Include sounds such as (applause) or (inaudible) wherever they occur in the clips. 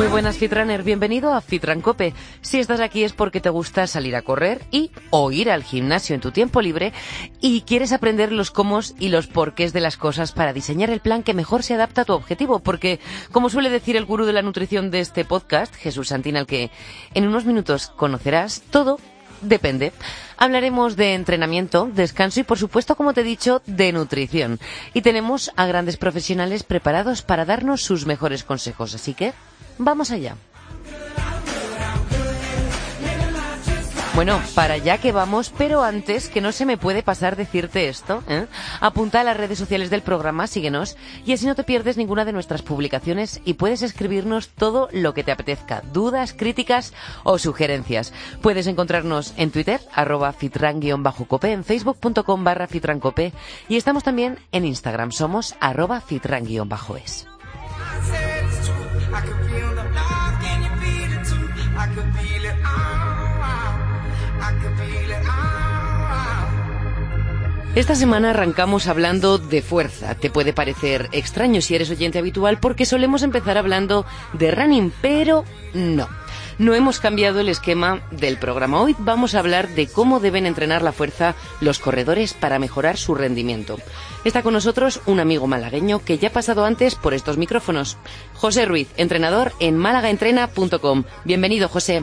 Muy buenas Fitrunner, bienvenido a Fitran Cope. Si estás aquí es porque te gusta salir a correr y o ir al gimnasio en tu tiempo libre y quieres aprender los cómo y los porqués de las cosas para diseñar el plan que mejor se adapta a tu objetivo, porque como suele decir el gurú de la nutrición de este podcast, Jesús Santina, al que en unos minutos conocerás, todo Depende. Hablaremos de entrenamiento, descanso y, por supuesto, como te he dicho, de nutrición. Y tenemos a grandes profesionales preparados para darnos sus mejores consejos. Así que, vamos allá. Bueno, para allá que vamos, pero antes que no se me puede pasar decirte esto, ¿eh? apunta a las redes sociales del programa, síguenos y así no te pierdes ninguna de nuestras publicaciones y puedes escribirnos todo lo que te apetezca, dudas, críticas o sugerencias. Puedes encontrarnos en Twitter, arroba fitran-cope, en facebook.com barra fitrancope y estamos también en Instagram, somos arroba fitran-es. Esta semana arrancamos hablando de fuerza. Te puede parecer extraño si eres oyente habitual porque solemos empezar hablando de running, pero no. No hemos cambiado el esquema del programa. Hoy vamos a hablar de cómo deben entrenar la fuerza los corredores para mejorar su rendimiento. Está con nosotros un amigo malagueño que ya ha pasado antes por estos micrófonos. José Ruiz, entrenador en málagaentrena.com. Bienvenido, José.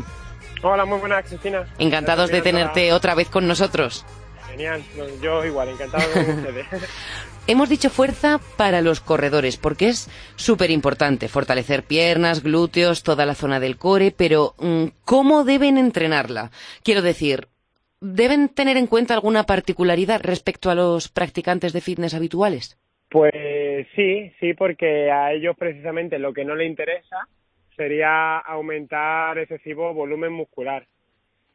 Hola, muy buenas, Cristina. Encantados de tenerte otra vez con nosotros. Genial, yo igual, encantado con (laughs) ustedes. Hemos dicho fuerza para los corredores, porque es súper importante fortalecer piernas, glúteos, toda la zona del core, pero mm, ¿cómo deben entrenarla? Quiero decir, ¿deben tener en cuenta alguna particularidad respecto a los practicantes de fitness habituales? Pues sí, sí, porque a ellos precisamente lo que no les interesa sería aumentar excesivo volumen muscular.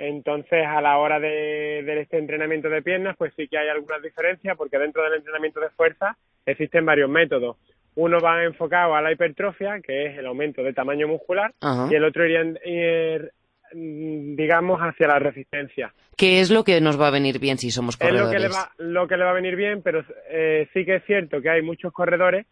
Entonces, a la hora de, de, este entrenamiento de piernas, pues sí que hay algunas diferencias, porque dentro del entrenamiento de fuerza existen varios métodos. Uno va enfocado a la hipertrofia, que es el aumento de tamaño muscular, Ajá. y el otro iría, ir, digamos, hacia la resistencia. ¿Qué es lo que nos va a venir bien si somos Es corredores? lo que le va, lo que le va a venir bien, pero eh, sí que es cierto que hay muchos corredores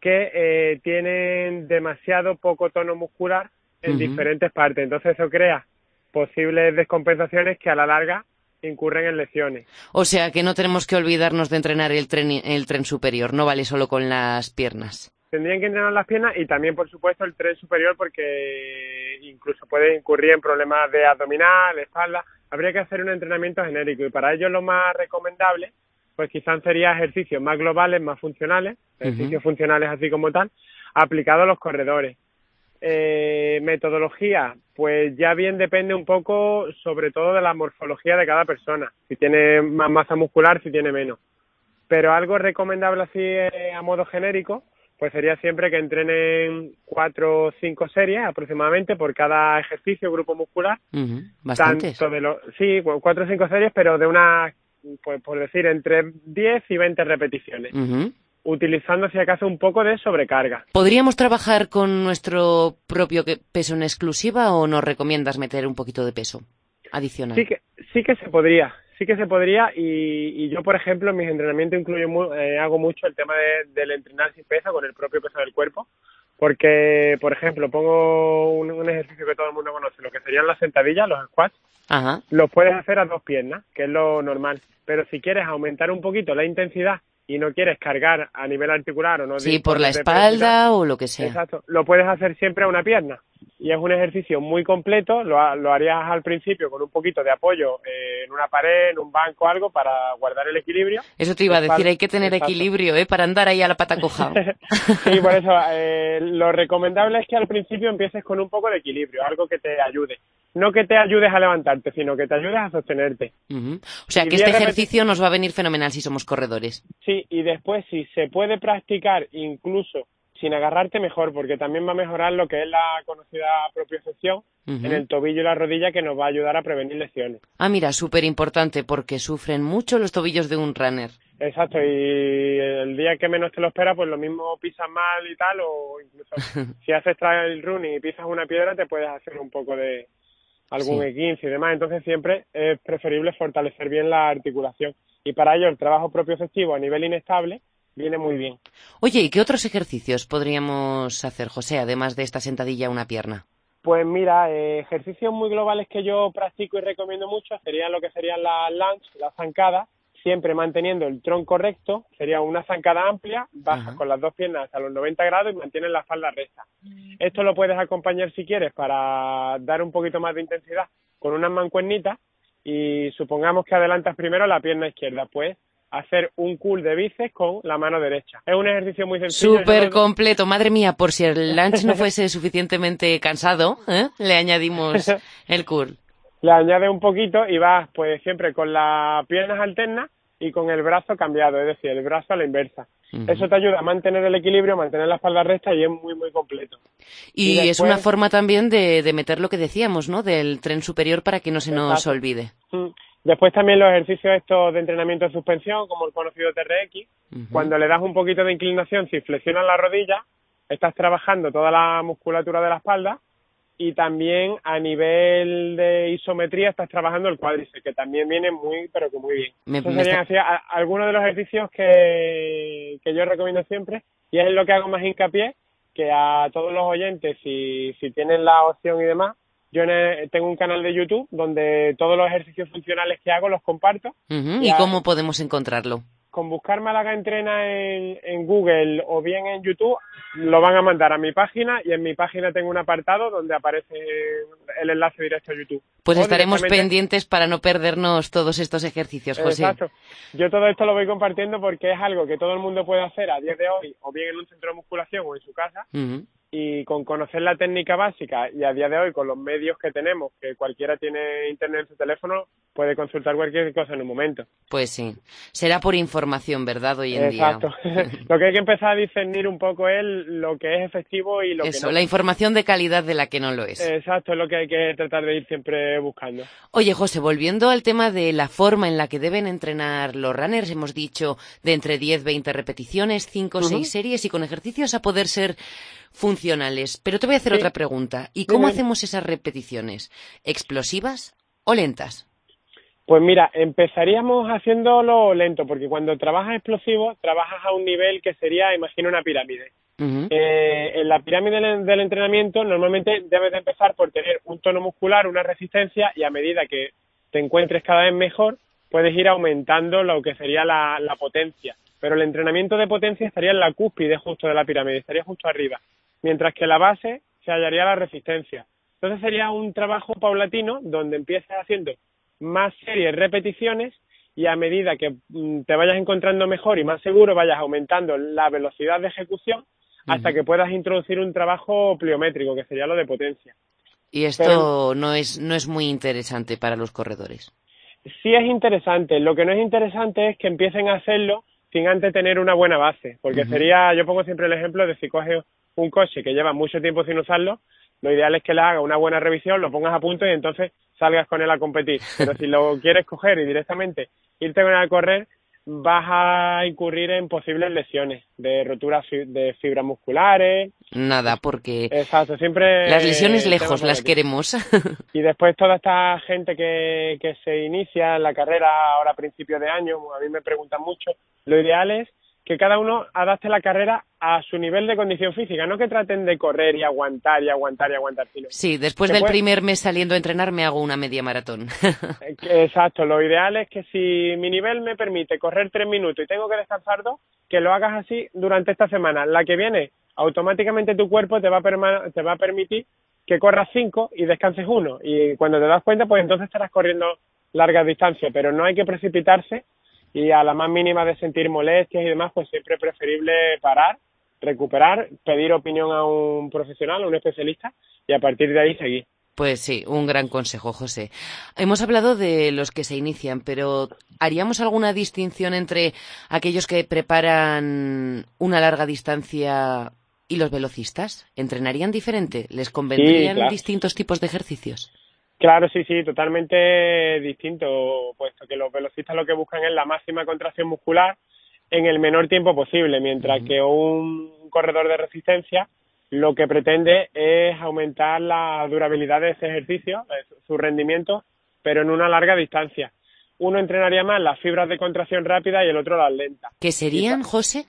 que eh, tienen demasiado poco tono muscular en diferentes partes. Entonces eso crea posibles descompensaciones que a la larga incurren en lesiones. O sea que no tenemos que olvidarnos de entrenar el tren, el tren superior, no vale solo con las piernas. Tendrían que entrenar las piernas y también, por supuesto, el tren superior porque incluso puede incurrir en problemas de abdominal, espalda. Habría que hacer un entrenamiento genérico y para ello lo más recomendable, pues quizás sería ejercicios más globales, más funcionales, ejercicios funcionales así como tal, aplicados a los corredores. Eh, metodología, pues ya bien depende un poco sobre todo de la morfología de cada persona, si tiene más masa muscular, si tiene menos. Pero algo recomendable así eh, a modo genérico, pues sería siempre que entrenen cuatro o cinco series aproximadamente por cada ejercicio, grupo muscular. Ujú, Bastantes. Tanto de lo, sí, cu- cuatro o cinco series, pero de una, pues por decir, entre 10 y 20 repeticiones. Utilizando si acaso un poco de sobrecarga. ¿Podríamos trabajar con nuestro propio peso en exclusiva o nos recomiendas meter un poquito de peso adicional? Sí que, sí que se podría, sí que se podría y, y yo, por ejemplo, en mis entrenamientos incluyo eh, hago mucho el tema de- del entrenar sin peso, con el propio peso del cuerpo, porque, por ejemplo, pongo un, un ejercicio que todo el mundo conoce, lo que serían las sentadillas, los squats, Ajá. los puedes hacer a dos piernas, que es lo normal, pero si quieres aumentar un poquito la intensidad y no quieres cargar a nivel articular o no Sí, por la espalda o lo que sea. Exacto, lo puedes hacer siempre a una pierna y es un ejercicio muy completo, lo, lo harías al principio con un poquito de apoyo eh, en una pared, en un banco algo para guardar el equilibrio. Eso te iba a decir, hay que tener Exacto. equilibrio, ¿eh? Para andar ahí a la pata coja. (laughs) sí, por eso eh, lo recomendable es que al principio empieces con un poco de equilibrio, algo que te ayude. No que te ayudes a levantarte, sino que te ayudes a sostenerte. O sea Y que este ejercicio nos va a venir fenomenal si somos corredores. Sí, y después si se puede practicar incluso sin agarrarte mejor, porque también va a mejorar lo que es la conocida propiocepción Ujú. en el tobillo y la rodilla que nos va a ayudar a prevenir lesiones. Ah, mira, súper importante porque sufren mucho los tobillos de un runner. Exacto, y el día día que menos te lo esperas, pues lo mismo pisas mal y tal, o incluso (laughs) si haces trail running y pisas una piedra, te puedes hacer un poco de algún E15 y demás. Entonces siempre es preferible fortalecer bien la articulación. Y para ello el trabajo propio efectivo a nivel inestable viene muy bien. Oye, ¿y qué otros ejercicios podríamos hacer, José, además de esta sentadilla a una pierna? Pues mira, eh, ejercicios muy globales que yo practico y recomiendo mucho serían lo que serían las lunge, las zancadas, siempre manteniendo el tronco recto, sería una zancada amplia, bajas con las dos piernas hasta los 90 grados y mantienes la espalda recta. Esto lo puedes acompañar si quieres para dar un poquito más de intensidad con unas mancuernitas y supongamos que adelantas primero la pierna izquierda, pues hacer un cool de bíceps con la mano derecha. Es un ejercicio muy sencillo. Súper completo. Madre mía, por si el lunch no fuese suficientemente cansado, ¿eh? le añadimos (laughs) el cool le añades un poquito y vas pues siempre con las piernas alternas y con el brazo cambiado, es decir, el brazo a la inversa. Eso te ayuda a mantener el equilibrio, mantener la espalda recta y es muy, muy completo. Y, es una forma también de, de, meter lo que decíamos, ¿no? Del tren superior para que no se nos olvide. Mm. Después también los ejercicios estos de entrenamiento de suspensión, como el conocido TRX, cuando le das un poquito de inclinación, si flexionas la rodilla, estás trabajando toda la musculatura de la espalda y también a nivel de isometría estás trabajando el cuádriceps, que también viene muy, pero que muy bien. Me, serían así, algunos de los ejercicios que, que yo recomiendo siempre y es lo que hago más hincapié, que a todos los oyentes, si, si tienen la opción y demás, yo tengo un canal de YouTube donde todos los ejercicios funcionales que hago los comparto. ¿Y cómo podemos encontrarlo? Con buscar Málaga Entrena en, en, Google o bien en YouTube, lo van a mandar a mi página y en mi página tengo un apartado donde aparece el enlace directo a YouTube. Pues estaremos pendientes para no perdernos todos estos ejercicios, José. Exacto. Yo todo esto lo voy compartiendo porque es algo que todo el mundo puede hacer a día de hoy, o bien en un centro de musculación o en su casa, y con conocer la técnica básica y a día de hoy con los medios que tenemos, que cualquiera tiene internet en su teléfono, puede consultar cualquier cosa en un momento. Pues sí, será por información, ¿verdad? Hoy en Exacto. (laughs) lo que hay que empezar a discernir un poco es lo que es efectivo y lo que no. la información de calidad de la que no lo es. Exacto, es lo que hay que tratar de ir siempre buscando. Oye, José, volviendo al tema de la forma en la que deben entrenar los runners, hemos dicho de entre 10, 20 repeticiones, 5, o 6 series y con ejercicios a poder ser funcionales. Pero te voy a hacer otra pregunta. ¿Y cómo hacemos esas repeticiones? ¿Explosivas o lentas? Pues mira, empezaríamos haciéndolo lento, porque cuando trabajas explosivo, trabajas a un nivel que sería, imagina, una pirámide. eh, en la pirámide del, entrenamiento, normalmente debes de empezar por tener un tono muscular, una resistencia, y a medida que te encuentres cada vez mejor, puedes ir aumentando lo que sería la potencia. Pero el entrenamiento de potencia estaría en la cúspide justo de la pirámide, estaría justo arriba mientras que la base se hallaría la resistencia. Entonces sería un trabajo paulatino donde empieces haciendo más series, repeticiones y a medida que mm, te vayas encontrando mejor y más seguro vayas aumentando la velocidad de ejecución hasta que puedas introducir un trabajo pliométrico, que sería lo de potencia. Y esto no es no es muy interesante para los corredores. Sí es interesante. Lo que no es interesante es que empiecen a hacerlo sin antes tener una buena base, porque sería, yo pongo siempre el ejemplo de si coges un coche que lleva mucho tiempo sin usarlo, lo ideal es que le haga una buena revisión, lo pongas a punto y entonces salgas con él a competir. Pero si lo quieres coger y directamente irte con él a correr, vas a incurrir en posibles lesiones de roturas de fibras musculares. Nada, porque Exacto, siempre las lesiones lejos las queremos. (laughs) y después toda esta gente que, que se inicia en la carrera ahora a principios de año, a mí me preguntan mucho, lo ideal es que cada uno adapte la carrera a su nivel de condición física, no que traten de correr y aguantar y aguantar y aguantar. Sino sí, después del primer mes saliendo a entrenar me hago una media maratón. (laughs) Exacto, lo ideal es que si mi nivel me permite correr tres minutos y tengo que descansar dos, que lo hagas así durante esta semana. La que viene, automáticamente tu cuerpo te va a, te va a permitir que corras cinco y descanses uno. Y cuando te das cuenta, pues entonces estarás corriendo largas distancias, pero no hay que precipitarse y a la más mínima de sentir molestias y demás, pues siempre es preferible parar, recuperar, pedir opinión a un profesional, a un especialista y a partir de ahí seguir. Pues sí, un gran consejo, José. Hemos hablado de los que se inician, pero ¿haríamos alguna distinción entre aquellos que preparan una larga distancia y los velocistas? ¿Entrenarían diferente? ¿Les convendrían distintos tipos de ejercicios? Claro, sí, sí, totalmente distinto, puesto que los velocistas lo que buscan es la máxima contracción muscular en el menor tiempo posible, mientras que un corredor de resistencia lo que pretende es aumentar la durabilidad de ese ejercicio, su rendimiento, pero en una larga distancia. Uno entrenaría más las fibras de contracción rápida y el otro las lentas. ¿Qué serían, José?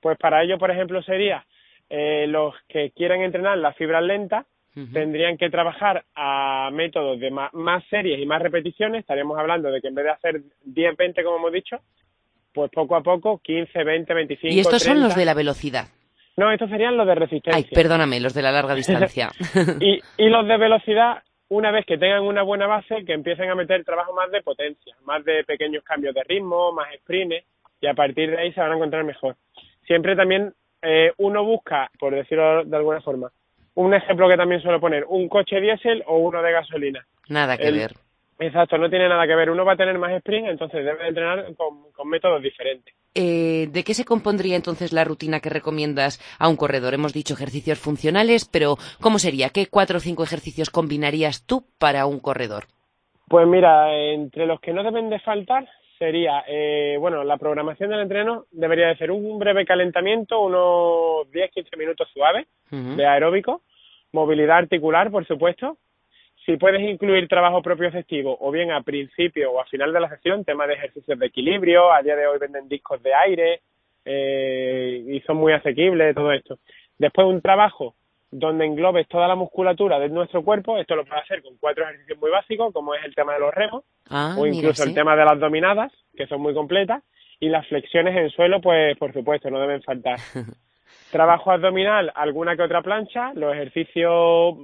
Pues para ello, por ejemplo, sería eh, los que quieren entrenar las fibras lentas, tendrían que trabajar a métodos de más, series y más repeticiones. Estaríamos hablando de que en vez de hacer 10, 20, como hemos dicho, pues poco a poco, 15, 20, 25. ¿Y estos son los de la velocidad? No, estos serían los de resistencia. Ay, perdóname, los de la larga (laughs) distancia. y, y los de velocidad, una vez que tengan una buena base, que empiecen a meter trabajo más de potencia, más de pequeños cambios de ritmo, más sprints, y a partir de ahí se van a encontrar mejor. Siempre también eh, uno busca, por decirlo de alguna forma, un ejemplo que también suelo poner, un coche diésel o uno de gasolina. Nada que ver. Exacto, no tiene nada que ver. Uno va a tener más sprint, entonces debe entrenar con, métodos diferentes. Eh, ¿De qué se compondría entonces la rutina que recomiendas a un corredor? Hemos dicho ejercicios funcionales, pero ¿cómo sería? ¿Qué cuatro o cinco ejercicios combinarías tú para un corredor? Pues mira, entre los que no deben de faltar sería, eh, bueno, la programación del entreno debería de ser un breve calentamiento, unos 10-15 minutos suaves de aeróbico, movilidad articular, por supuesto, si puedes incluir trabajo propio efectivo o bien a principio o a final de la sesión, tema de ejercicios de equilibrio, a día de hoy venden discos de aire eh, y son muy asequibles todo esto. Después un trabajo donde englobes toda la musculatura de nuestro cuerpo, esto lo puedes hacer con cuatro ejercicios muy básicos, como es el tema de los remos, ah, o incluso el tema de las dominadas, que son muy completas, y las flexiones en suelo, pues por supuesto, no deben faltar. (laughs) Trabajo abdominal, alguna que otra plancha, los ejercicios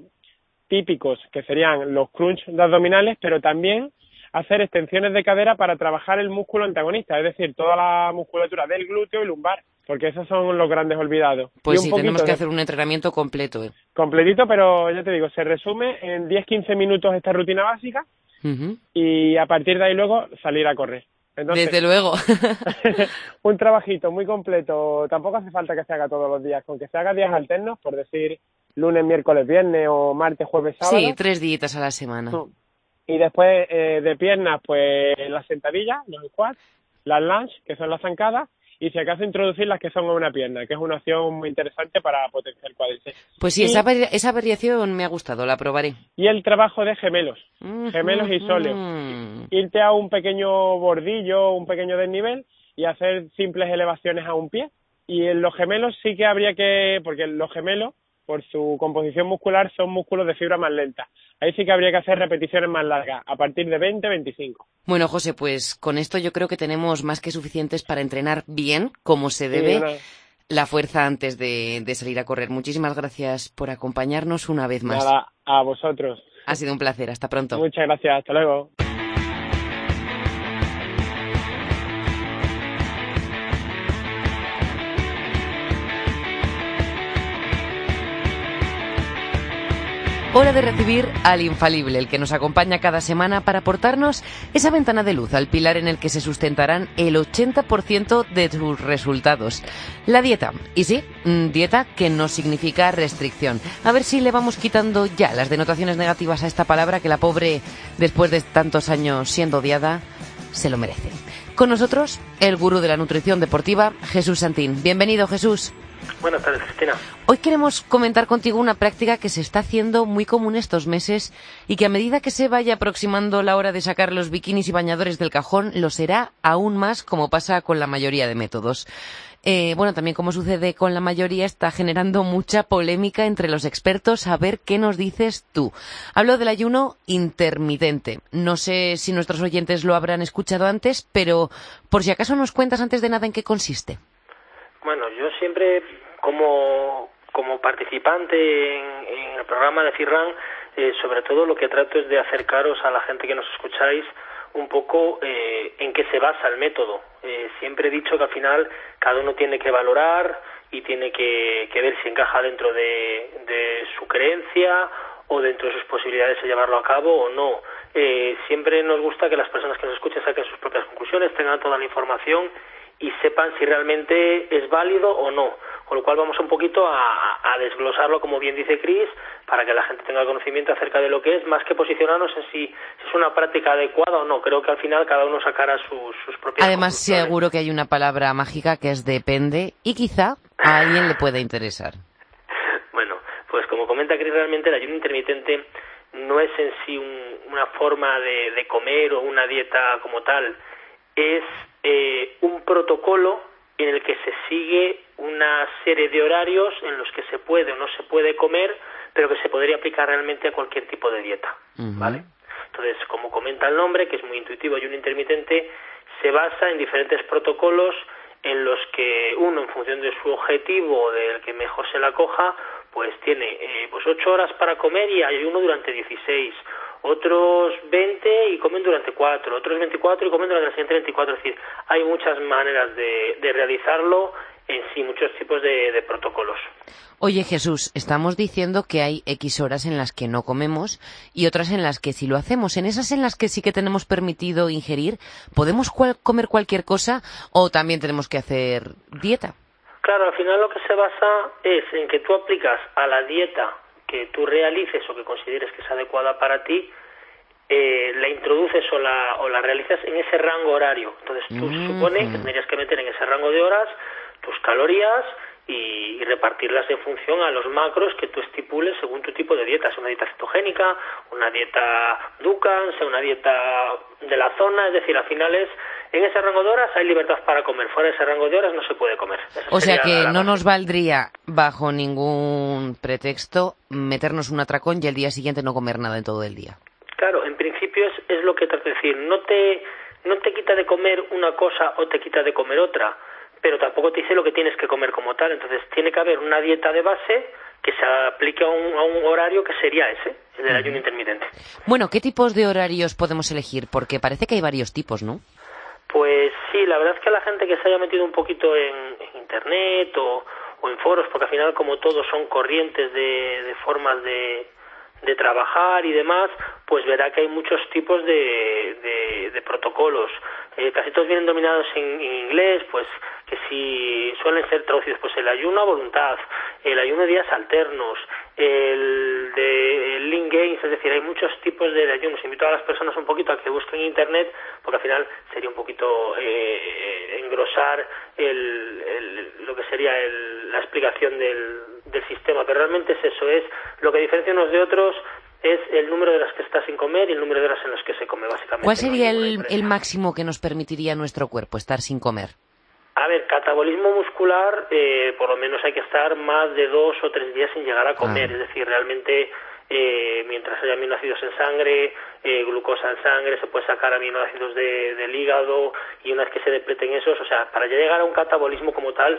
típicos, que serían los crunch de abdominales, pero también hacer extensiones de cadera para trabajar el músculo antagonista, es decir, toda la musculatura del glúteo y lumbar, porque esos son los grandes olvidados. Pues sí, tenemos que hacer un entrenamiento completo. ¿eh? Completito, pero ya te digo, se resume en 10-15 minutos esta rutina básica y a partir de ahí luego salir a correr. Desde luego. (laughs) (laughs) un trabajito muy completo. Tampoco hace falta que se haga todos los días. Con que se haga días alternos, por decir lunes, miércoles, viernes o martes, jueves, sábado. Sí, tres días a la semana. Y después eh, de piernas, pues las sentadillas, los squats, las lunge, que son las zancadas, y si acaso introducir las que son a una pierna, que es una opción muy interesante para potenciar cuádriceps. Pues sí, esa, esa variación me ha gustado, la probaré. Y el trabajo de gemelos, gemelos y sóleos. Irte a un pequeño bordillo, un pequeño desnivel y hacer simples elevaciones a un pie. Y en los gemelos sí que habría que, porque los gemelos por su composición muscular son músculos de fibra más lenta. Ahí sí que habría que hacer repeticiones más largas, a partir de 20-25. Bueno, José, pues con esto yo creo que tenemos más que suficientes para entrenar bien, como se debe, la fuerza antes de, de, salir a correr. Muchísimas gracias por acompañarnos una vez más. Nada, a vosotros. Ha sido un placer. Hasta pronto. Muchas gracias. Hasta luego. Hora de recibir al infalible, el que nos acompaña cada semana para aportarnos esa ventana de luz al pilar en el que se sustentarán el 80% de sus resultados. La dieta. Y sí, mm, dieta que no significa restricción. A ver si le vamos quitando ya las denotaciones negativas a esta palabra que la pobre, después de tantos años siendo odiada, se lo merece. Con nosotros, el gurú de la nutrición deportiva, Jesús Santín. Bienvenido, Jesús. Buenas tardes, Cristina. Hoy queremos comentar contigo una práctica que se está haciendo muy común estos meses y que a medida que se vaya aproximando la hora de sacar los bikinis y bañadores del cajón, lo será aún más como pasa con la mayoría de métodos. Eh, bueno, también como sucede con la mayoría, está generando mucha polémica entre los expertos. A ver qué nos dices tú. Hablo del ayuno intermitente. No sé si nuestros oyentes lo habrán escuchado antes, pero por si acaso nos cuentas antes de nada en qué consiste. Bueno, yo siempre como, como participante en, el programa de FIRRAN, eh, sobre todo lo que trato es de acercaros a la gente que nos escucháis un poco eh, en qué se basa el método. Eh, siempre he dicho que al final cada uno tiene que valorar y tiene que, ver si encaja dentro de, de, su creencia o dentro de sus posibilidades de llevarlo a cabo o no. siempre nos gusta que las personas que nos escuchen saquen sus propias conclusiones, tengan toda la información y sepan si realmente es válido o no. con lo cual vamos un poquito a, a desglosarlo, como bien dice Chris, para que la gente tenga conocimiento acerca de lo que es, más que posicionarnos en si, es una práctica adecuada o no. Creo que al final cada uno sacará sus, sus propias Además, seguro que hay una palabra mágica que es depende y quizá a alguien le pueda interesar. (laughs) Bueno, pues como comenta Chris, realmente el ayuno intermitente no es en sí una forma de, de, comer o una dieta como tal, es eh, un protocolo en el que se sigue una serie de horarios en los que se puede o no se puede comer, pero que se podría aplicar realmente a cualquier tipo de dieta, ¿vale? Entonces, como comenta el nombre, que es muy intuitivo, ayuno intermitente, se basa en diferentes protocolos en los que uno, en función de su objetivo, del que mejor se la coja, pues tiene eh, pues ocho horas para comer y hay uno durante 16, otros 20 y comen durante 4, otros 24 y comen durante el siguiente 24. Es decir, hay muchas maneras de, de realizarlo en sí, muchos tipos de, de, protocolos. Oye Jesús, estamos diciendo que hay X horas en las que no comemos y otras en las que sí lo hacemos. En esas en las que sí que tenemos permitido ingerir, ¿podemos cual comer cualquier cosa o también tenemos que hacer dieta? Claro, al final lo que se basa es en que tú aplicas a la dieta que tú realices o que consideres que es adecuada para ti, eh, la introduces o la, o la realizas en ese rango horario. Entonces tú mm supone que tendrías que meter en ese rango de horas tus calorías y, y, repartirlas en función a los macros que tú estipules según tu tipo de dieta, sea una dieta cetogénica, una dieta Dukan, sea una dieta de la zona, es decir, al final es en ese rango de horas hay libertad para comer, fuera de ese rango de horas no se puede comer. Esa o sea que no nos valdría bajo ningún pretexto meternos un atracón y el día siguiente no comer nada en todo el día. Claro, en principio es, es lo que trato de decir, no te, no te quita de comer una cosa o te quita de comer otra, pero tampoco te dice lo que tienes que comer como tal, entonces tiene que haber una dieta de base que se aplique a un, a un horario que sería ese, el del ayuno intermitente. Bueno, ¿qué tipos de horarios podemos elegir? Porque parece que hay varios tipos, ¿no? Pues sí, la verdad es que la gente que se haya metido un poquito en, internet o, en foros, porque al final como todos son corrientes de, de formas de, de, trabajar y demás, pues verá que hay muchos tipos de, de, protocolos. Eh, casi todos vienen dominados en, en, inglés, pues que si suelen ser traducidos, pues el ayuno a voluntad, el ayuno de días alternos, el de el es decir, hay muchos tipos de ayunos. Invito a las personas un poquito a que busquen en internet, porque al final sería un poquito eh, engrosar el, el, lo que sería el, la explicación del, del sistema, pero realmente es eso, es lo que diferencia unos de otros es el número de horas que está sin comer y el número de horas en las que se come, básicamente. ¿Cuál sería el, el máximo que nos permitiría nuestro cuerpo estar sin comer? A ver, catabolismo muscular, eh, por lo menos hay que estar más de dos o tres días sin llegar a comer, ah. es decir, realmente eh, mientras haya aminoácidos en sangre, eh, glucosa en sangre, se puede sacar aminoácidos de, del hígado y una vez que se depleten esos, o sea, para llegar a un catabolismo como tal,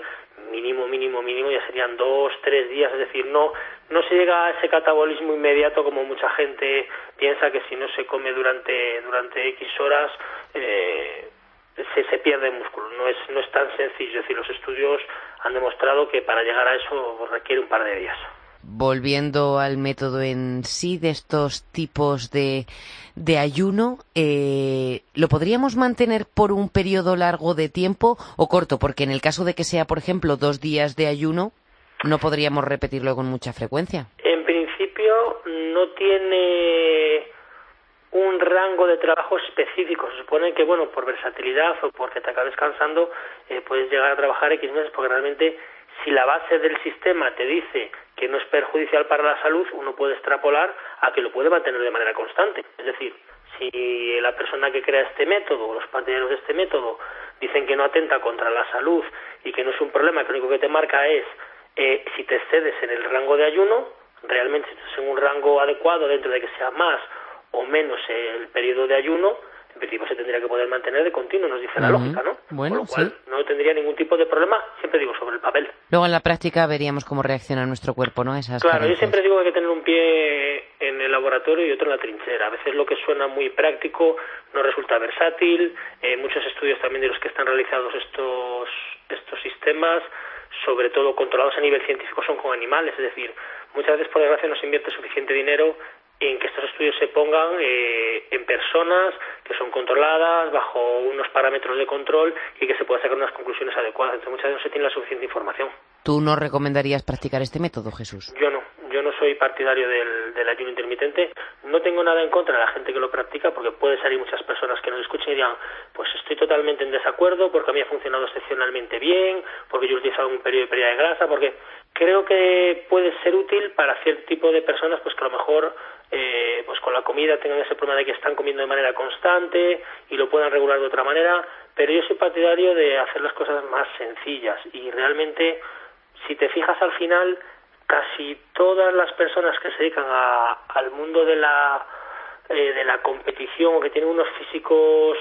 mínimo, mínimo, mínimo, ya serían dos, tres días, es decir, no, no se llega a ese catabolismo inmediato como mucha gente piensa que si no se come durante, durante X horas, eh, se, se pierde músculo. No es, no es tan sencillo. Es decir, los estudios han demostrado que para llegar a eso requiere un par de días. Volviendo al método en sí de estos tipos de, de ayuno, eh, ¿lo podríamos mantener por un periodo largo de tiempo o corto? Porque en el caso de que sea, por ejemplo, dos días de ayuno, no podríamos repetirlo con mucha frecuencia. En principio, no tiene un rango de trabajo específico. Se supone que, bueno, por versatilidad o porque te acabes cansando, eh, puedes llegar a trabajar X meses, porque realmente si la base del sistema te dice que no es perjudicial para la salud, uno puede extrapolar a que lo puede mantener de manera constante. Es decir, si la persona que crea este método o los partidarios de este método dicen que no atenta contra la salud y que no es un problema, que lo único que te marca es eh, si te excedes en el rango de ayuno, realmente si estás en un rango adecuado dentro de que sea más o menos el periodo de ayuno, en principio se tendría que poder mantener de continuo, nos dice la uh -huh. lógica, ¿no? Bueno, Con lo cual sí. no tendría ningún tipo de problema, siempre digo, sobre el papel. Luego en la práctica veríamos cómo reacciona nuestro cuerpo, ¿no? Esas claro, carencias. yo siempre digo que hay que tener un pie en el laboratorio y otro en la trinchera. A veces lo que suena muy práctico no resulta versátil. Eh, muchos estudios también de los que están realizados estos, estos sistemas, sobre todo controlados a nivel científico, son con animales. Es decir, muchas veces por desgracia no se invierte suficiente dinero en que estos estudios se pongan eh, en personas que son controladas bajo unos parámetros de control y que se pueda sacar unas conclusiones adecuadas. Entonces muchas veces no se tiene la suficiente información. ¿Tú no recomendarías practicar este método, Jesús? Yo no, yo no soy partidario del, del, ayuno intermitente. No tengo nada en contra de la gente que lo practica, porque puede salir muchas personas que nos escuchen y digan, pues estoy totalmente en desacuerdo, porque a mí ha funcionado excepcionalmente bien, porque yo he utilizado un periodo de pérdida de grasa, porque creo que puede ser útil para cierto tipo de personas, pues que a lo mejor eh, pues con la comida tengan ese problema de que están comiendo de manera constante y lo puedan regular de otra manera, pero yo soy partidario de hacer las cosas más sencillas. Y realmente, si te fijas al final, casi todas las personas que se dedican a, al mundo de la, eh, de la competición o que tienen unos físicos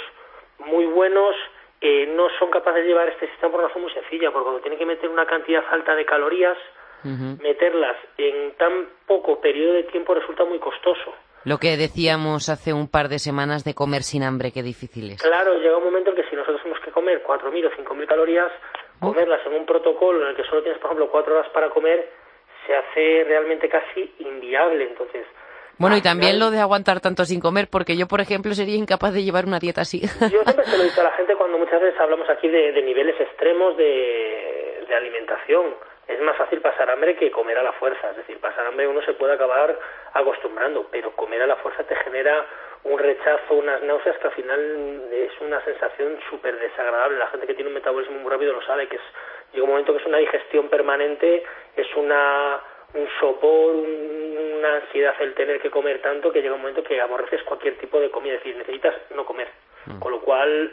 muy buenos, eh, no son capaces de llevar este sistema por una razón muy sencilla, porque cuando tienen que meter una cantidad alta de calorías, meterlas en tan poco periodo de tiempo resulta muy costoso. Lo que decíamos hace un par de semanas de comer sin hambre, qué difícil es. Claro, llega un momento en que si nosotros tenemos que comer 4.000 o 5.000 calorías, comerlas en un protocolo en el que solo tienes, por ejemplo, 4 horas para comer, se hace realmente casi inviable. Entonces, bueno, y también lo de aguantar tanto sin comer, porque yo, por ejemplo, sería incapaz de llevar una dieta así. Yo siempre se lo digo a la gente cuando muchas veces hablamos aquí de, de niveles extremos de, de alimentación es más fácil pasar hambre que comer a la fuerza. Es decir, pasar hambre uno se puede acabar acostumbrando, pero comer a la fuerza te genera un rechazo, unas náuseas que al final es una sensación súper desagradable. La gente que tiene un metabolismo muy rápido lo sabe, que es, llega un momento que es una digestión permanente, es una un sopor, una ansiedad el tener que comer tanto que llega un momento que aborreces cualquier tipo de comida, es decir, necesitas no comer. Mm. Con lo cual,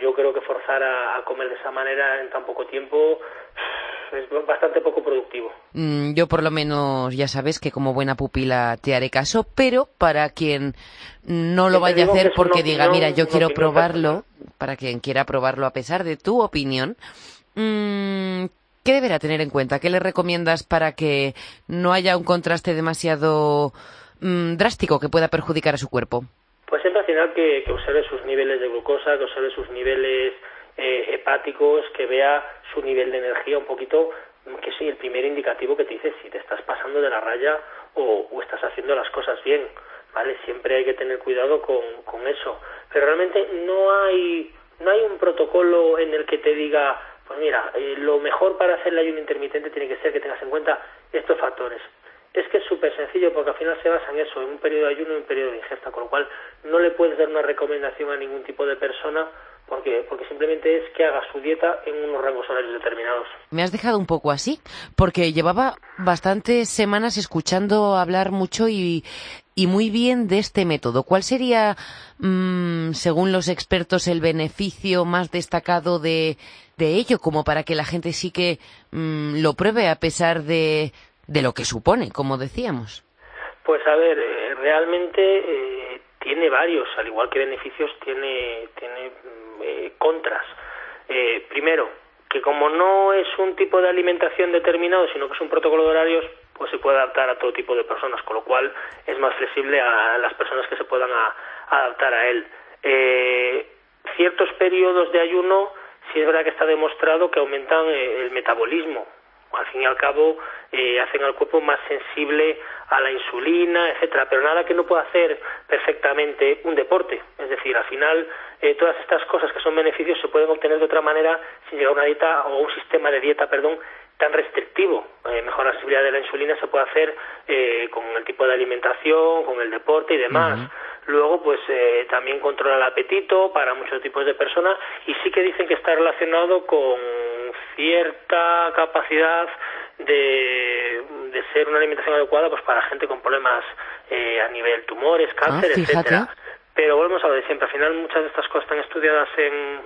yo creo que forzar a, a comer de esa manera en tan poco tiempo es bastante poco productivo. Mm, yo por lo menos ya sabes que como buena pupila te haré caso, pero para quien no lo vaya a hacer porque diga, mira, yo quiero probarlo, para quien quiera probarlo a pesar de tu opinión, mmm, ¿qué deberá tener en cuenta? ¿Qué le recomiendas para que no haya un contraste demasiado mmm, drástico que pueda perjudicar a su cuerpo? Pues siempre al final que, que observe sus niveles de glucosa, que observe sus niveles eh, hepáticos, que vea nivel de energía un poquito, que es el primer indicativo que te dice si te estás pasando de la raya o, estás haciendo las cosas bien, ¿vale? Siempre hay que tener cuidado con, con eso. Pero realmente no hay, no hay un protocolo en el que te diga, pues mira, eh, lo mejor para hacer el ayuno intermitente tiene que ser que tengas en cuenta estos factores. Es que es súper sencillo porque al final se basa en eso, en un periodo de ayuno y un periodo de ingesta, con lo cual no le puedes dar una recomendación a ningún tipo de persona porque, porque simplemente es que haga su dieta en unos rangos horarios determinados. Me has dejado un poco así, porque llevaba bastantes semanas escuchando hablar mucho y, y muy bien de este método. ¿Cuál sería, mmm, según los expertos, el beneficio más destacado de, de ello, como para que la gente sí que mmm, lo pruebe a pesar de, de lo que supone, como decíamos? Pues a ver, eh, realmente eh, tiene varios, al igual que beneficios, tiene, tiene eh, contras. Eh, primero, que como no es un tipo de alimentación determinado, sino que es un protocolo de horarios, pues se puede adaptar a todo tipo de personas, con lo cual es más flexible a las personas que se puedan adaptar a él. Eh, ciertos periodos de ayuno, sí es verdad que está demostrado que aumentan eh, el metabolismo. Al fin y al cabo, eh, hacen al cuerpo más sensible a la insulina, etcétera, pero nada que no pueda hacer perfectamente un deporte. Es decir, al final eh, todas estas cosas que son beneficios se pueden obtener de otra manera sin llegar a una dieta o un sistema de dieta, perdón, tan restrictivo. Eh, mejor la sensibilidad de la insulina se puede hacer eh, con el tipo de alimentación, con el deporte y demás. Uh -huh. Luego, pues eh, también controla el apetito para muchos tipos de personas y sí que dicen que está relacionado con cierta capacidad de, de ser una alimentación adecuada pues para gente con problemas eh, a nivel tumores, cáncer, ah, etcétera. Pero volvemos a lo de siempre, al final muchas de estas cosas están estudiadas en,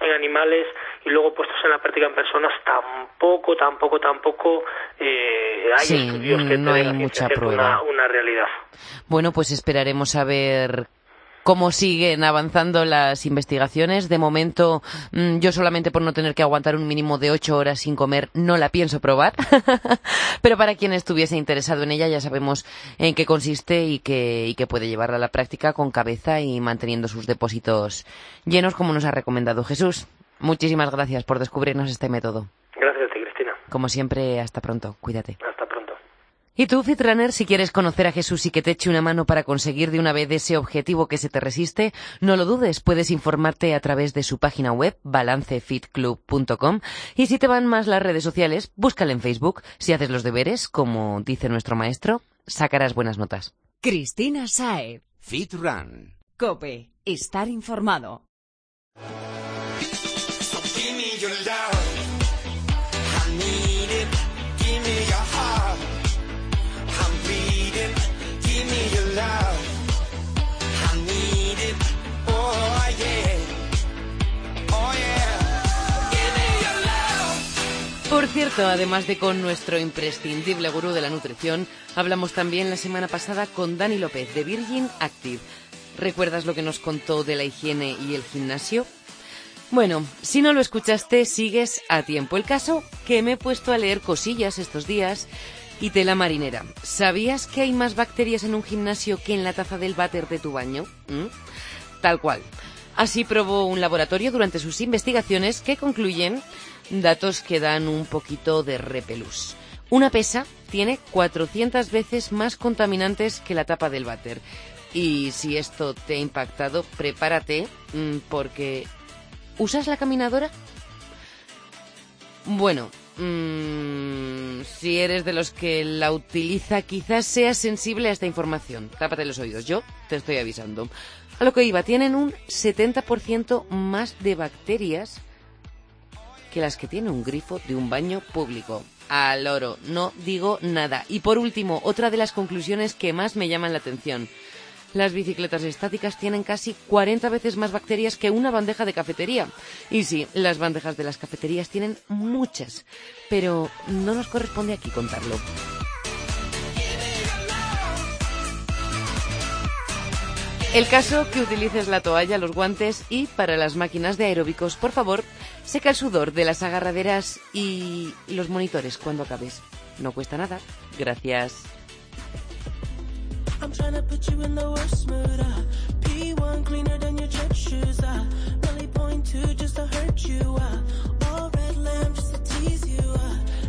en animales y luego puestos en la práctica en personas tampoco, tampoco, tampoco eh, hay sí, estudios que no hay mucha Una, prueba. una realidad. Bueno, pues esperaremos a ver cómo siguen avanzando las investigaciones. De momento, mmm, yo solamente por no tener que aguantar un mínimo de ocho horas sin comer, no la pienso probar. (laughs) Pero para quien estuviese interesado en ella, ya sabemos en qué consiste y que, y que puede llevarla a la práctica con cabeza y manteniendo sus depósitos llenos, como nos ha recomendado Jesús. Muchísimas gracias por descubrirnos este método. Gracias a ti, Cristina. Como siempre, hasta pronto. Cuídate. Hasta. Y tú, Fitrunner, si quieres conocer a Jesús y que te eche una mano para conseguir de una vez ese objetivo que se te resiste, no lo dudes, puedes informarte a través de su página web, balancefitclub.com, y si te van más las redes sociales, búscale en Facebook. Si haces los deberes, como dice nuestro maestro, sacarás buenas notas. Cristina Sae. Fit Run. Cope. Estar informado. Cierto, además de con nuestro imprescindible gurú de la nutrición, hablamos también la semana pasada con Dani López de Virgin Active. ¿Recuerdas lo que nos contó de la higiene y el gimnasio? Bueno, si no lo escuchaste, sigues a tiempo. El caso que me he puesto a leer cosillas estos días y tela marinera. ¿Sabías que hay más bacterias en un gimnasio que en la taza del váter de tu baño? ¿Mm? Tal cual. Así probó un laboratorio durante sus investigaciones que concluyen datos que dan un poquito de repelús. Una pesa tiene 400 veces más contaminantes que la tapa del váter. Y si esto te ha impactado, prepárate mm, porque... ¿Usas la caminadora? Bueno, mmm, si eres de los que la utiliza, quizás seas sensible a esta información. Tápate los oídos, yo te estoy avisando. A lo que iba, tienen un 70% más de bacterias que las que tiene un grifo de un baño público. Al oro, no digo nada. Y por último, otra de las conclusiones que más me llaman la atención. Las bicicletas estáticas tienen casi 40 veces más bacterias que una bandeja de cafetería. Y sí, las bandejas de las cafeterías tienen muchas, pero no nos corresponde aquí contarlo. El caso que utilices la toalla, los guantes y para las máquinas de aeróbicos, por favor, seca el sudor de las agarraderas y los monitores cuando acabes. No cuesta nada. Gracias.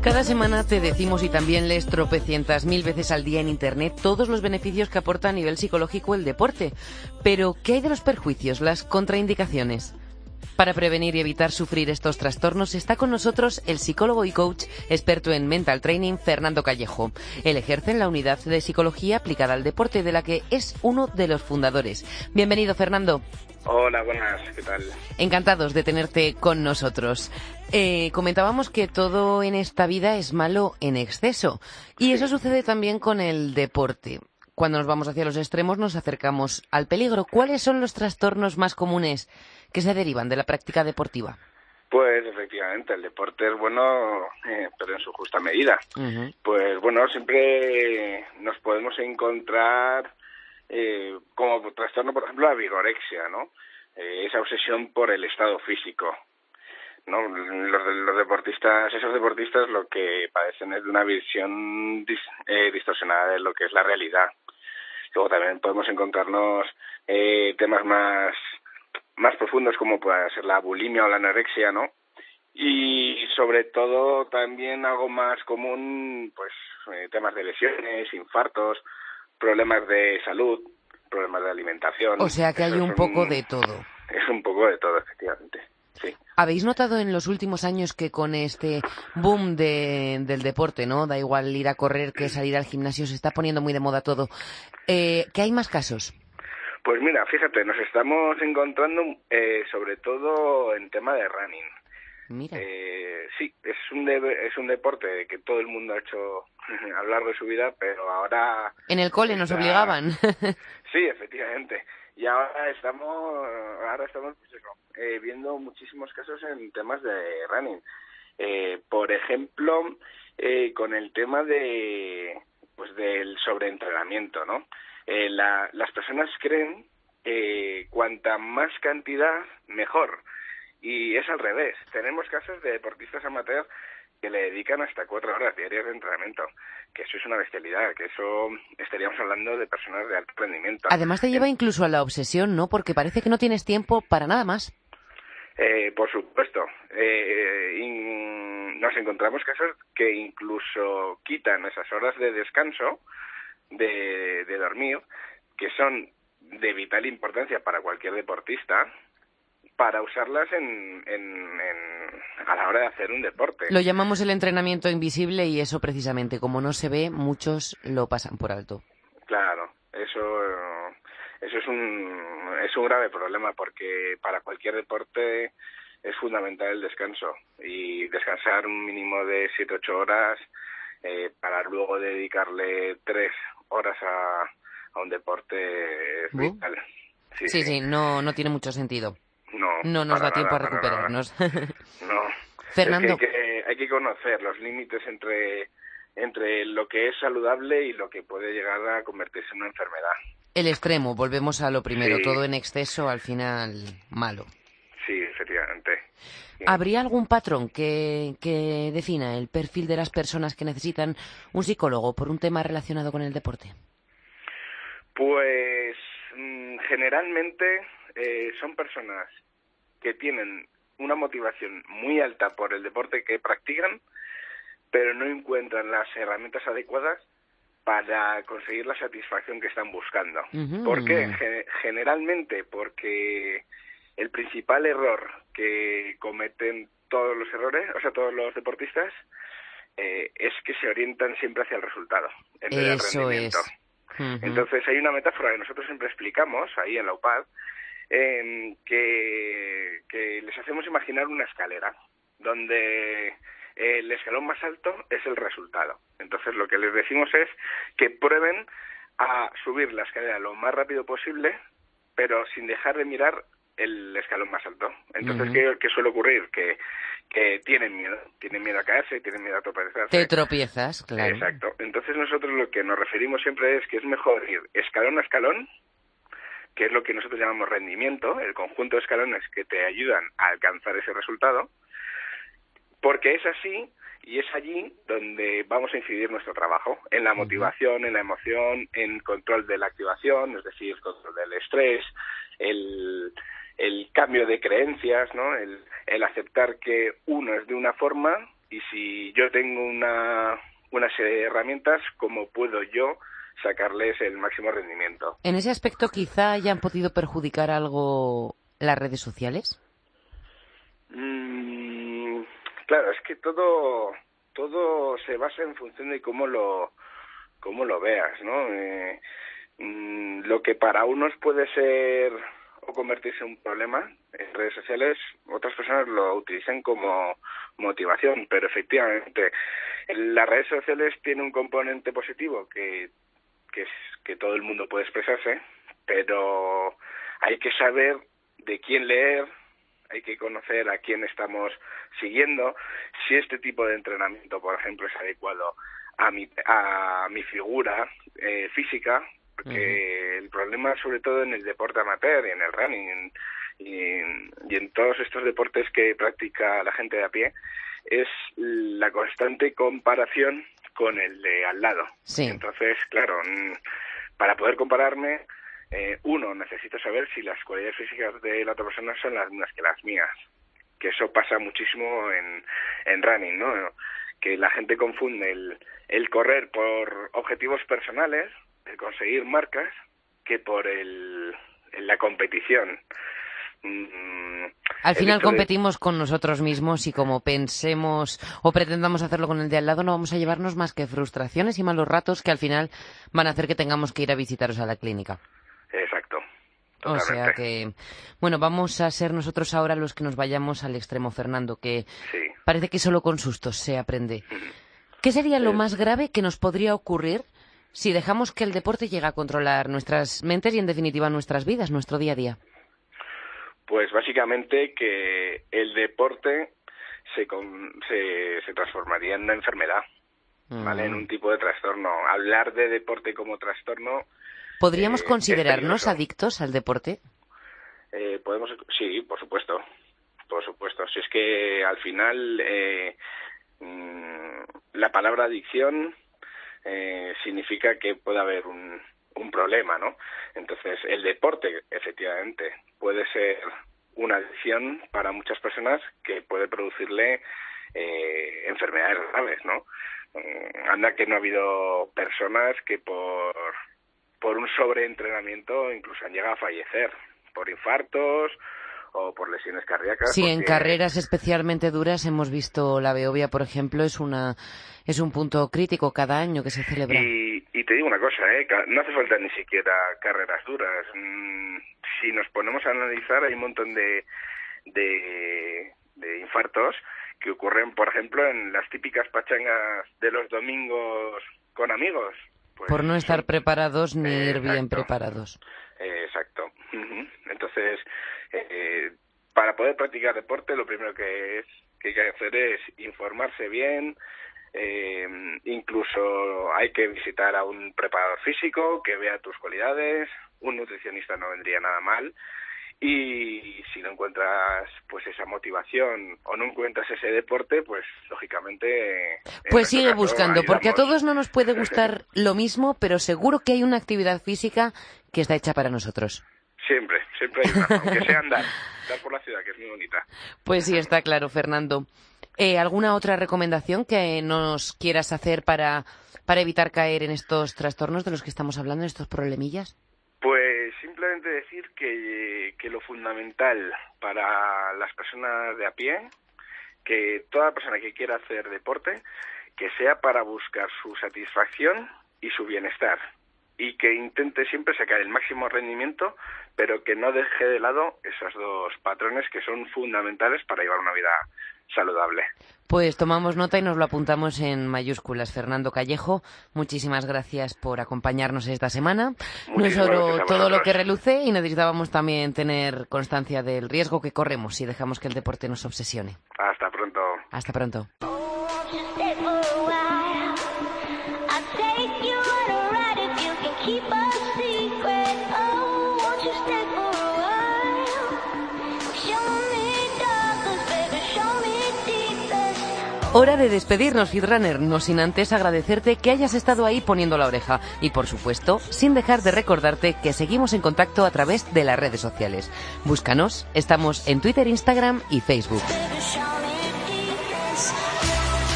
Cada semana te decimos y también lees tropecientas mil veces al día en Internet todos los beneficios que aporta a nivel psicológico el deporte. Pero, ¿qué hay de los perjuicios, las contraindicaciones? Para prevenir y evitar sufrir estos trastornos está con nosotros el psicólogo y coach experto en mental training Fernando Callejo. Él ejerce en la unidad de psicología aplicada al deporte de la que es uno de los fundadores. Bienvenido Fernando. Hola, buenas, ¿qué tal? Encantados de tenerte con nosotros. Eh, comentábamos que todo en esta vida es malo en exceso y eso sucede también con el deporte. Cuando nos vamos hacia los extremos nos acercamos al peligro. ¿Cuáles son los trastornos más comunes que se derivan de la práctica deportiva? Pues efectivamente, el deporte es bueno, eh, pero en su justa medida. Pues bueno, siempre nos podemos encontrar eh, como trastorno, por ejemplo, la vigorexia, ¿no? Eh, esa obsesión por el estado físico. ¿no? Los, los deportistas, esos deportistas lo que padecen es de una visión eh, distorsionada de lo que es la realidad. Luego también podemos encontrarnos eh, temas más, más profundos como puede ser la bulimia o la anorexia, ¿no? Y sobre todo también algo más común, pues eh, temas de lesiones, infartos, problemas de salud, problemas de alimentación. O sea que hay un poco de todo. (laughs) Es un poco de todo, efectivamente. Sí. ¿Habéis notado en los últimos años que con este boom de, del deporte, ¿no? Da igual ir a correr que salir al gimnasio, se está poniendo muy de moda todo. Eh, ¿Que hay más casos? Pues mira, fíjate, nos estamos encontrando eh, sobre todo en tema de running. Mira. Eh, sí, es un, de, es un deporte que todo el mundo ha hecho (laughs) a lo largo de su vida, pero ahora... En el cole nos está- obligaban. (laughs) Sí, efectivamente. Y ahora estamos, ahora estamos pues eso, eh, viendo muchísimos casos en temas de running. Eh, por ejemplo, eh, con el tema de, pues del sobreentrenamiento, ¿no? Eh, la- las personas creen que cuanta más cantidad, mejor. Y es al revés. Tenemos casos de deportistas amateurs que le dedican hasta cuatro horas diarias de entrenamiento. Que eso es una bestialidad, que eso estaríamos hablando de personas de alto rendimiento. Además te lleva incluso a la obsesión, ¿no? Porque parece que no tienes tiempo para nada más. Eh, por supuesto. Eh, nos encontramos casos que incluso quitan esas horas de descanso, de, de dormir, que son de vital importancia para cualquier deportista, para usarlas en, en, a la hora de hacer un deporte. Lo llamamos el entrenamiento invisible y eso precisamente, como no se ve, muchos lo pasan por alto. Claro, eso, eso es, un, es un grave problema porque para cualquier deporte es fundamental el descanso y descansar un mínimo de 7-8 horas eh, para luego dedicarle 3 horas a, a un deporte vital. Sí, sí, sí, no, no tiene mucho sentido. No, no nos da tiempo a recuperarnos. (laughs) no. Fernando. hay, que, hay que conocer los límites entre, entre lo que es saludable y lo que puede llegar a convertirse en una enfermedad. El extremo, volvemos a lo primero, todo en exceso al final malo. Sí, efectivamente. ¿Habría algún patrón que, que defina el perfil de las personas que necesitan un psicólogo por un tema relacionado con el deporte? Pues mm, generalmente eh, son personas que tienen una motivación muy alta por el deporte que practican, pero no encuentran las herramientas adecuadas para conseguir la satisfacción que están buscando. ¿Por qué? generalmente porque el principal error que cometen todos los errores, o sea, todos los deportistas, eh, es que se orientan siempre hacia el resultado, en vez del rendimiento. Entonces hay una metáfora que nosotros siempre explicamos ahí en la UPAD, eh, que, que les hacemos imaginar una escalera donde el escalón más alto es el resultado. Entonces lo que les decimos es que prueben a subir la escalera lo más rápido posible, pero sin dejar de mirar el escalón más alto. Entonces, ¿qué, suele ocurrir? Que, que tienen miedo, tienen miedo a caerse, tienen miedo a tropezarse. Te tropiezas, claro. Exacto. Entonces nosotros lo que nos referimos siempre es que es mejor ir escalón a escalón, que es lo que nosotros llamamos rendimiento, el conjunto de escalones que te ayudan a alcanzar ese resultado, porque es así y es allí donde vamos a incidir nuestro trabajo, en la motivación, en la emoción, en control de la activación, es decir, control del estrés, el, el cambio de creencias, ¿no? El, el aceptar que uno es de una forma y si yo tengo una, una serie de herramientas, ¿cómo puedo yo sacarles el máximo rendimiento? En ese aspecto quizá hayan podido perjudicar algo las redes sociales. Mm, claro, es que todo todo se basa en función de cómo lo cómo lo veas, ¿no? Eh, mm, lo que para unos puede ser o convertirse en un problema en redes sociales, otras personas lo utilizan como motivación, pero efectivamente las redes sociales tienen un componente positivo que, que es que todo el mundo puede expresarse, pero hay que saber de quién leer, hay que conocer a quién estamos siguiendo, si este tipo de entrenamiento, por ejemplo, es adecuado a mi, a mi figura eh, física, porque el problema sobre todo en el deporte amateur y en el running y, en todos estos deportes que practica la gente de a pie es la constante comparación con el de al lado. Entonces, claro, mm, para poder compararme, eh, uno, necesito saber si las cualidades físicas de la otra persona son las mismas que las mías. Que eso pasa muchísimo en, en running, ¿no? Que la gente confunde el, el correr por objetivos personales conseguir marcas que por el, la competición. Mm, al final competimos con nosotros mismos y como pensemos o pretendamos hacerlo con el de al lado no vamos a llevarnos más que frustraciones y malos ratos que al final van a hacer que tengamos que ir a visitaros a la clínica. Exacto. O sea que, bueno, vamos a ser nosotros ahora los que nos vayamos al extremo, Fernando, que parece que solo con sustos se aprende. ¿Qué sería lo más grave que nos podría ocurrir si dejamos que el deporte llegue a controlar nuestras mentes y, en definitiva, nuestras vidas, nuestro día a día? Pues básicamente que el deporte se, se, transformaría en una enfermedad, ¿vale? En mm. un tipo de trastorno. Hablar de deporte como trastorno... ¿Podríamos eh, considerarnos adictos al deporte? Eh, podemos, sí, por supuesto, por supuesto. Si es que al final eh, mm, la palabra adicción eh, significa que puede haber un, un problema, ¿no? Entonces, el deporte, efectivamente, puede ser una adicción para muchas personas que puede producirle eh, enfermedades graves, ¿no? Mm, anda que no ha habido personas que por, por un sobreentrenamiento incluso han llegado a fallecer por infartos o por lesiones cardíacas. Sí, en carreras especialmente duras hemos visto la Beovia, por ejemplo, es una es un punto crítico cada año que se celebra. Y, y te digo una cosa, ¿eh? no hace falta ni siquiera carreras duras. Mm, si nos ponemos a analizar, hay un montón de, de, de infartos que ocurren, por ejemplo, en las típicas pachangas de los domingos con amigos. Pues por no estar preparados ni ir bien preparados. exacto. Entonces, eh, para poder practicar deporte, lo primero que, es, que hay que hacer es informarse bien. Eh, incluso hay que visitar a un preparador físico que vea tus cualidades. Un nutricionista no vendría nada mal y si no encuentras pues esa motivación o no encuentras ese deporte pues lógicamente pues sigue buscando porque a todos no nos puede (laughs) gustar lo mismo pero seguro que hay una actividad física que está hecha para nosotros siempre siempre hay una aunque sea andar andar por la ciudad que es muy bonita. Pues sí está claro Fernando. Eh, alguna otra recomendación que nos quieras hacer para para evitar caer en estos trastornos de los que estamos hablando en estos problemillas pues simplemente decir que, que lo fundamental para las personas de a pie, que toda persona que quiera hacer deporte, que sea para buscar su satisfacción y su bienestar y que intente siempre sacar el máximo rendimiento, pero que no deje de lado esos dos patrones que son fundamentales para llevar una vida saludable. Pues tomamos nota y nos lo apuntamos en mayúsculas. Fernando Callejo, muchísimas gracias por acompañarnos esta semana. no es solo todo lo que reluce y necesitábamos también tener constancia del riesgo que corremos si dejamos que el deporte nos obsesione. Hasta pronto. Hasta pronto. Hora de despedirnos, Feedrunner, no sin antes agradecerte que hayas estado ahí poniendo la oreja y, por supuesto, sin dejar de recordarte que seguimos en contacto a través de las redes sociales. Búscanos, estamos en Twitter, Instagram y Facebook.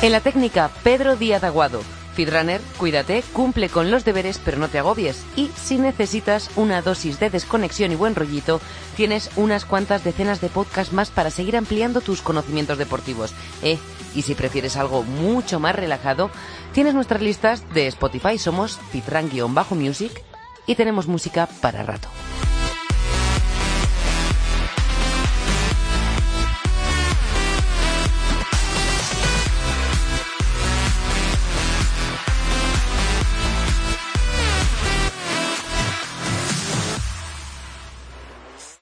En la técnica, Pedro Díaz Aguado. Feedrunner, cuídate, cumple con los deberes, pero no te agobies. Y si necesitas una dosis de desconexión y buen rollito, tienes unas cuantas decenas de podcasts más para seguir ampliando tus conocimientos deportivos. Eh, y si prefieres algo mucho más relajado, tienes nuestras listas de Spotify, somos Fitran-Music y tenemos música para rato.